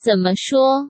怎么说？